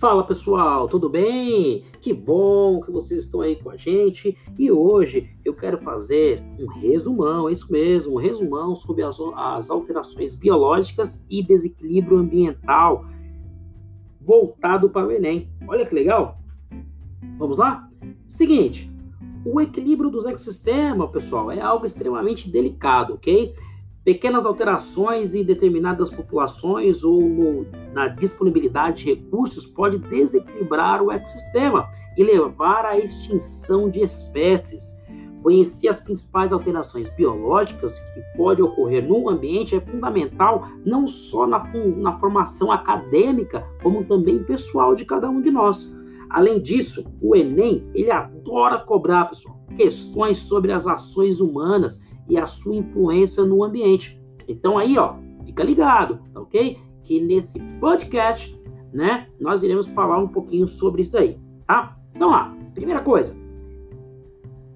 Fala pessoal, tudo bem? Que bom que vocês estão aí com a gente e hoje eu quero fazer um resumão, é isso mesmo, um resumão sobre as, as alterações biológicas e desequilíbrio ambiental voltado para o Enem. Olha que legal! Vamos lá? Seguinte, o equilíbrio dos ecossistemas, pessoal, é algo extremamente delicado, ok? Pequenas alterações em determinadas populações ou no, na disponibilidade de recursos pode desequilibrar o ecossistema e levar à extinção de espécies. Conhecer as principais alterações biológicas que podem ocorrer no ambiente é fundamental não só na, na formação acadêmica, como também pessoal de cada um de nós. Além disso, o Enem ele adora cobrar, pessoal, questões sobre as ações humanas e a sua influência no ambiente. Então aí, ó, fica ligado, tá ok? Que nesse podcast, né, nós iremos falar um pouquinho sobre isso aí, tá? Então lá, primeira coisa,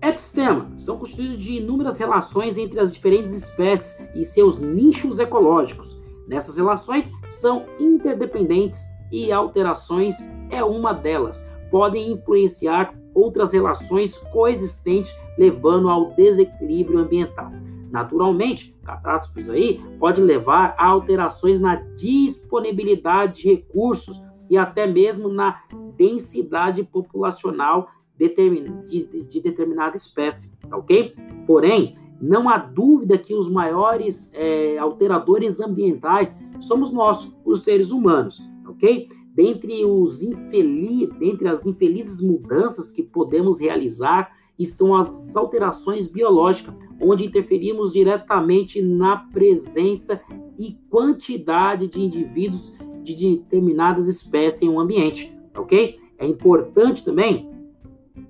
ecossistemas são constituídos de inúmeras relações entre as diferentes espécies e seus nichos ecológicos. Nessas relações são interdependentes e alterações é uma delas. Podem influenciar outras relações coexistentes, levando ao desequilíbrio ambiental. Naturalmente, catástrofes aí pode levar a alterações na disponibilidade de recursos e até mesmo na densidade populacional de, de determinada espécie, tá ok? Porém, não há dúvida que os maiores é, alteradores ambientais somos nós, os seres humanos, ok? dentre, os infeliz, dentre as infelizes mudanças que podemos realizar estão as alterações biológicas, onde interferimos diretamente na presença e quantidade de indivíduos de determinadas espécies em um ambiente, ok? É importante também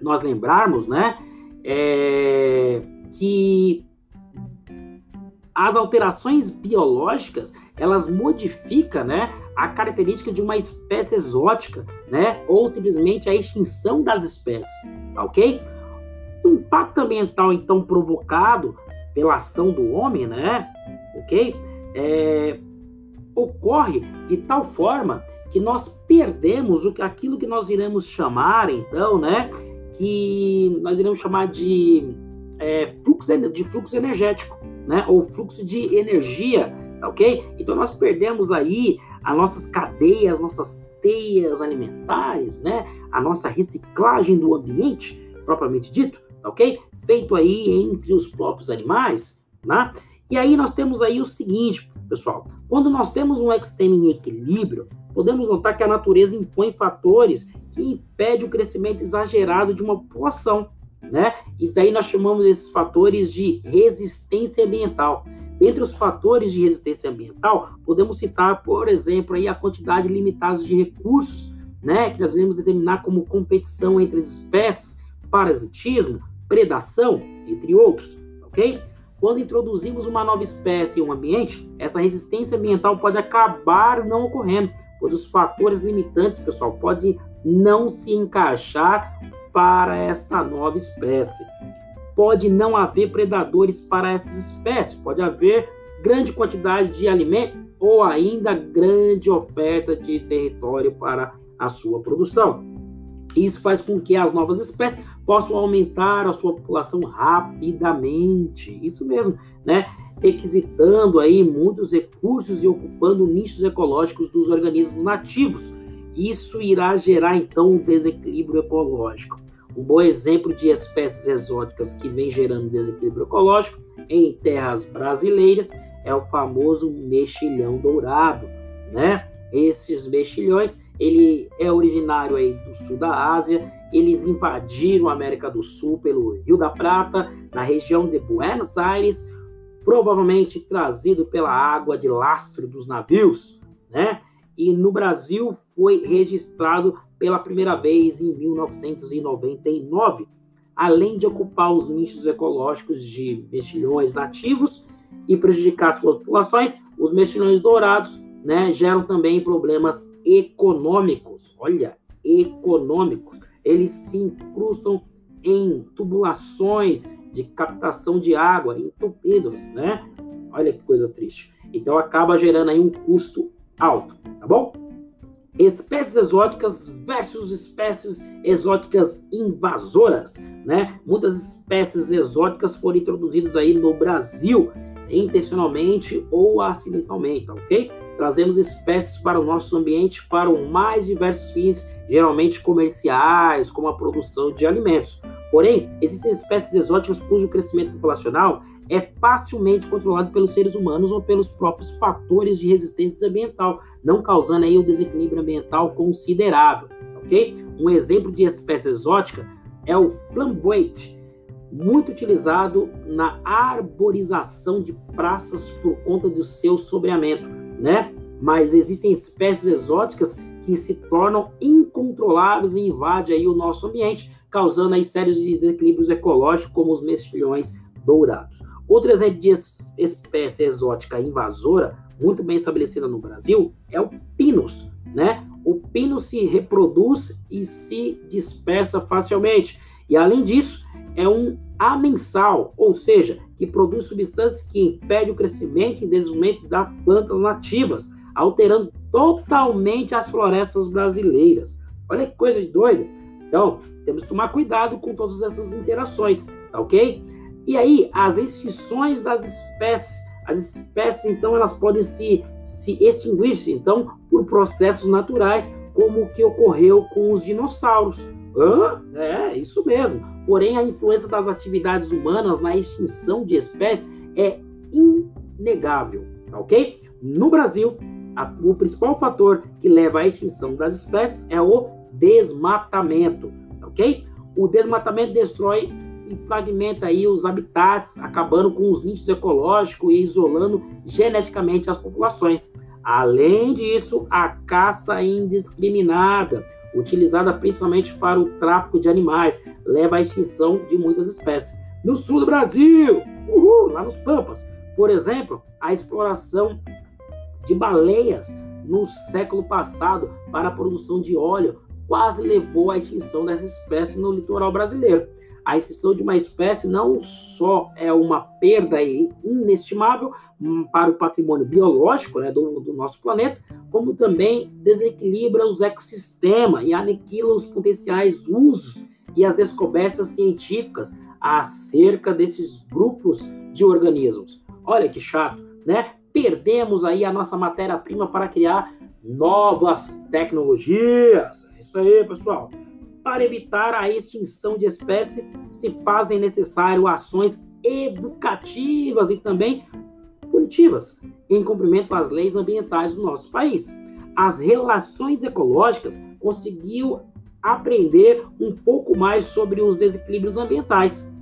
nós lembrarmos, né, é, que as alterações biológicas elas modificam, né, a característica de uma espécie exótica, né? Ou simplesmente a extinção das espécies, tá ok? O impacto ambiental, então, provocado pela ação do homem, né? Ok? É, ocorre de tal forma que nós perdemos o, aquilo que nós iremos chamar, então, né? Que nós iremos chamar de, é, fluxo, de fluxo energético, né? Ou fluxo de energia, tá ok? Então nós perdemos aí as nossas cadeias, nossas teias alimentares, né? A nossa reciclagem do ambiente, propriamente dito, tá ok? Feito aí entre os próprios animais, né? E aí nós temos aí o seguinte, pessoal, quando nós temos um ecossistema em equilíbrio, podemos notar que a natureza impõe fatores que impedem o crescimento exagerado de uma população, né? Isso aí nós chamamos esses fatores de resistência ambiental. Entre os fatores de resistência ambiental, podemos citar, por exemplo, aí a quantidade limitada de recursos, né, que nós devemos determinar como competição entre as espécies, parasitismo, predação, entre outros, ok? Quando introduzimos uma nova espécie em um ambiente, essa resistência ambiental pode acabar não ocorrendo, pois os fatores limitantes, pessoal, podem não se encaixar para essa nova espécie pode não haver predadores para essas espécies, pode haver grande quantidade de alimento ou ainda grande oferta de território para a sua produção. Isso faz com que as novas espécies possam aumentar a sua população rapidamente. Isso mesmo, né? Requisitando aí muitos recursos e ocupando nichos ecológicos dos organismos nativos. Isso irá gerar então um desequilíbrio ecológico. Um bom exemplo de espécies exóticas que vem gerando desequilíbrio ecológico em terras brasileiras é o famoso mexilhão dourado, né? Esses mexilhões, ele é originário aí do sul da Ásia, eles invadiram a América do Sul pelo Rio da Prata, na região de Buenos Aires, provavelmente trazido pela água de lastro dos navios, né? E no Brasil foi registrado pela primeira vez em 1999, além de ocupar os nichos ecológicos de mexilhões nativos e prejudicar suas populações, os mexilhões dourados né, geram também problemas econômicos. Olha, econômicos. Eles se incrustam em tubulações de captação de água, entupidos, né? Olha que coisa triste. Então acaba gerando aí um custo alto, tá bom? espécies exóticas versus espécies exóticas invasoras, né? Muitas espécies exóticas foram introduzidas aí no Brasil intencionalmente ou acidentalmente, ok? Trazemos espécies para o nosso ambiente para os mais diversos fins, geralmente comerciais, como a produção de alimentos. Porém, existem espécies exóticas cujo crescimento populacional é facilmente controlado pelos seres humanos ou pelos próprios fatores de resistência ambiental, não causando aí um desequilíbrio ambiental considerável, ok? Um exemplo de espécie exótica é o flamboyant, muito utilizado na arborização de praças por conta do seu sobreamento, né? Mas existem espécies exóticas que se tornam incontroláveis e invadem aí o nosso ambiente, causando aí sérios desequilíbrios ecológicos, como os mexilhões dourados. Outro exemplo de espécie exótica invasora, muito bem estabelecida no Brasil, é o pinus, né? O pinus se reproduz e se dispersa facilmente. E além disso, é um amensal, ou seja, que produz substâncias que impedem o crescimento e desenvolvimento das plantas nativas, alterando totalmente as florestas brasileiras. Olha que coisa de doida. Então, temos que tomar cuidado com todas essas interações, tá ok? E aí, as extinções das espécies, as espécies, então, elas podem se, se extinguir, então, por processos naturais, como o que ocorreu com os dinossauros. Hã? É, isso mesmo. Porém, a influência das atividades humanas na extinção de espécies é inegável, tá ok? No Brasil, a, o principal fator que leva à extinção das espécies é o desmatamento, tá ok? O desmatamento destrói e fragmenta aí os habitats, acabando com os nichos ecológicos e isolando geneticamente as populações. Além disso, a caça indiscriminada, utilizada principalmente para o tráfico de animais, leva à extinção de muitas espécies. No sul do Brasil, uhul, lá nos Pampas, por exemplo, a exploração de baleias no século passado para a produção de óleo quase levou à extinção dessa espécie no litoral brasileiro. A extinção de uma espécie não só é uma perda inestimável para o patrimônio biológico né, do, do nosso planeta, como também desequilibra os ecossistemas e aniquila os potenciais usos e as descobertas científicas acerca desses grupos de organismos. Olha que chato, né? Perdemos aí a nossa matéria-prima para criar novas tecnologias. É isso aí, pessoal para evitar a extinção de espécies, se fazem necessárias ações educativas e também punitivas, em cumprimento às leis ambientais do nosso país. As relações ecológicas conseguiu aprender um pouco mais sobre os desequilíbrios ambientais.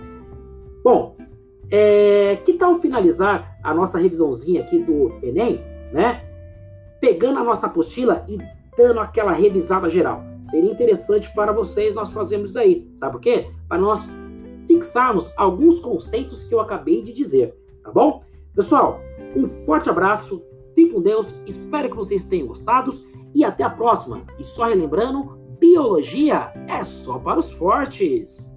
Bom, é, que tal finalizar a nossa revisãozinha aqui do Enem, né? Pegando a nossa apostila e dando aquela revisada geral. Seria interessante para vocês nós fazermos daí. Sabe por quê? Para nós fixarmos alguns conceitos que eu acabei de dizer, tá bom? Pessoal, um forte abraço, fique com Deus, espero que vocês tenham gostado e até a próxima. E só relembrando, biologia é só para os fortes.